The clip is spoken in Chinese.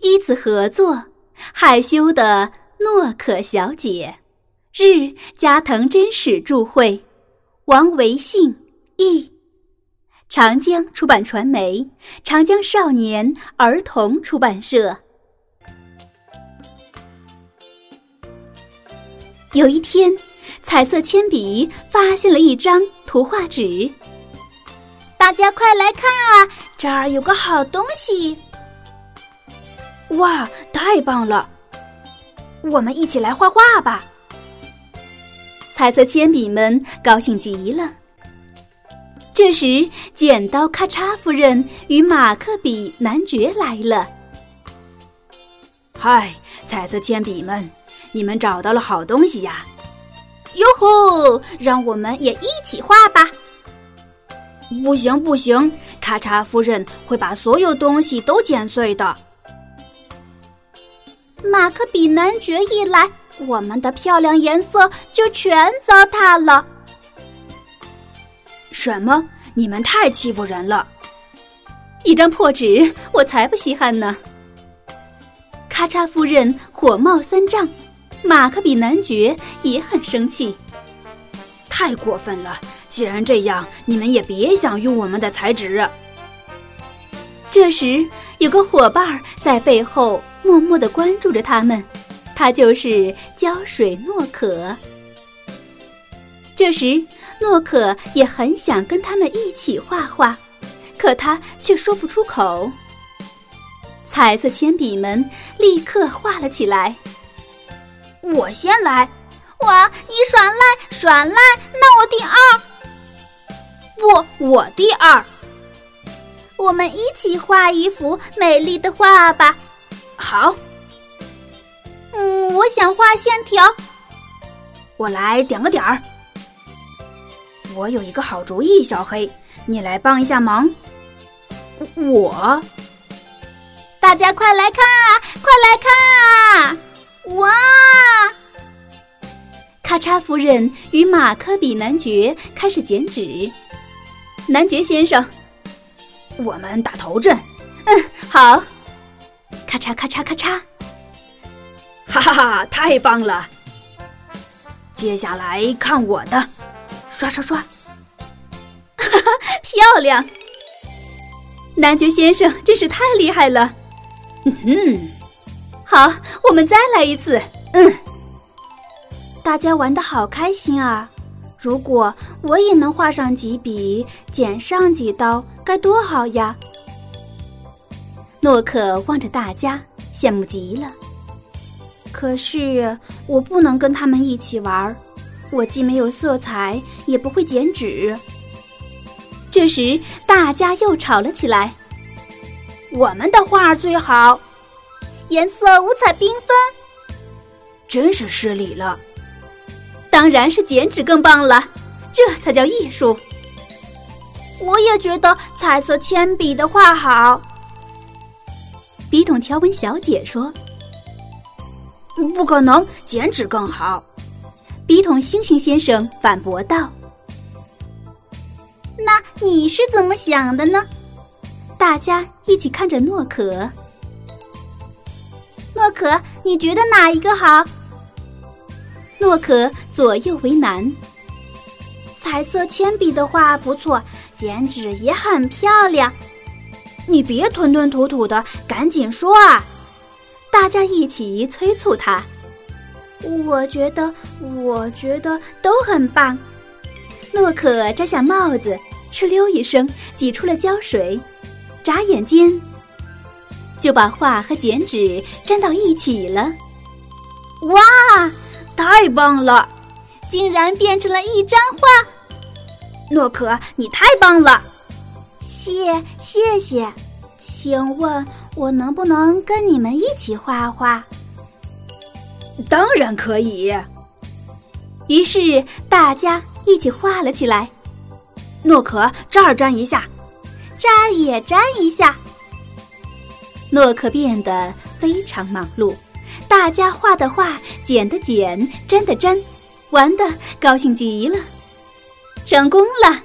第一次合作，害羞的诺可小姐，日加藤真史著会，王维信译，长江出版传媒，长江少年儿童出版社。有一天，彩色铅笔发现了一张图画纸，大家快来看啊，这儿有个好东西！哇，太棒了！我们一起来画画吧。彩色铅笔们高兴极了。这时，剪刀咔嚓夫人与马克笔男爵来了。嗨，彩色铅笔们，你们找到了好东西呀！哟吼，让我们也一起画吧。不行不行，咔嚓夫人会把所有东西都剪碎的。马克笔男爵一来，我们的漂亮颜色就全糟蹋了。什么？你们太欺负人了！一张破纸，我才不稀罕呢！咔嚓夫人火冒三丈，马克笔男爵也很生气。太过分了！既然这样，你们也别想用我们的彩纸。这时，有个伙伴在背后。默默的关注着他们，他就是胶水诺可。这时，诺可也很想跟他们一起画画，可他却说不出口。彩色铅笔们立刻画了起来。我先来，哇！你耍赖耍赖，那我第二。不，我第二。我们一起画一幅美丽的画吧。好，嗯，我想画线条，我来点个点儿。我有一个好主意，小黑，你来帮一下忙。我，大家快来看啊，快来看啊！哇！咔嚓夫人与马克笔男爵开始剪纸。男爵先生，我们打头阵。嗯，好。咔嚓咔嚓咔嚓，哈哈哈！太棒了！接下来看我的，刷刷刷，哈哈，漂亮！男爵先生真是太厉害了。嗯哼，好，我们再来一次。嗯，大家玩的好开心啊！如果我也能画上几笔，剪上几刀，该多好呀！诺克望着大家，羡慕极了。可是我不能跟他们一起玩，我既没有色彩，也不会剪纸。这时，大家又吵了起来：“我们的画最好，颜色五彩缤纷，真是失礼了。”当然是剪纸更棒了，这才叫艺术。我也觉得彩色铅笔的画好。笔筒条纹小姐说：“不可能，剪纸更好。”笔筒星星先生反驳道：“那你是怎么想的呢？”大家一起看着诺可。诺可，你觉得哪一个好？诺可左右为难。彩色铅笔的画不错，剪纸也很漂亮。你别吞吞吐吐的，赶紧说啊！大家一起催促他。我觉得，我觉得都很棒。诺可摘下帽子，哧溜一声挤出了胶水，眨眼间就把画和剪纸粘到一起了。哇，太棒了！竟然变成了一张画。诺可，你太棒了！谢谢谢，请问我能不能跟你们一起画画？当然可以。于是大家一起画了起来。诺可这儿粘一下，这儿也粘一下。诺可变得非常忙碌，大家画的画，剪的剪，粘的粘，玩的高兴极了，成功了。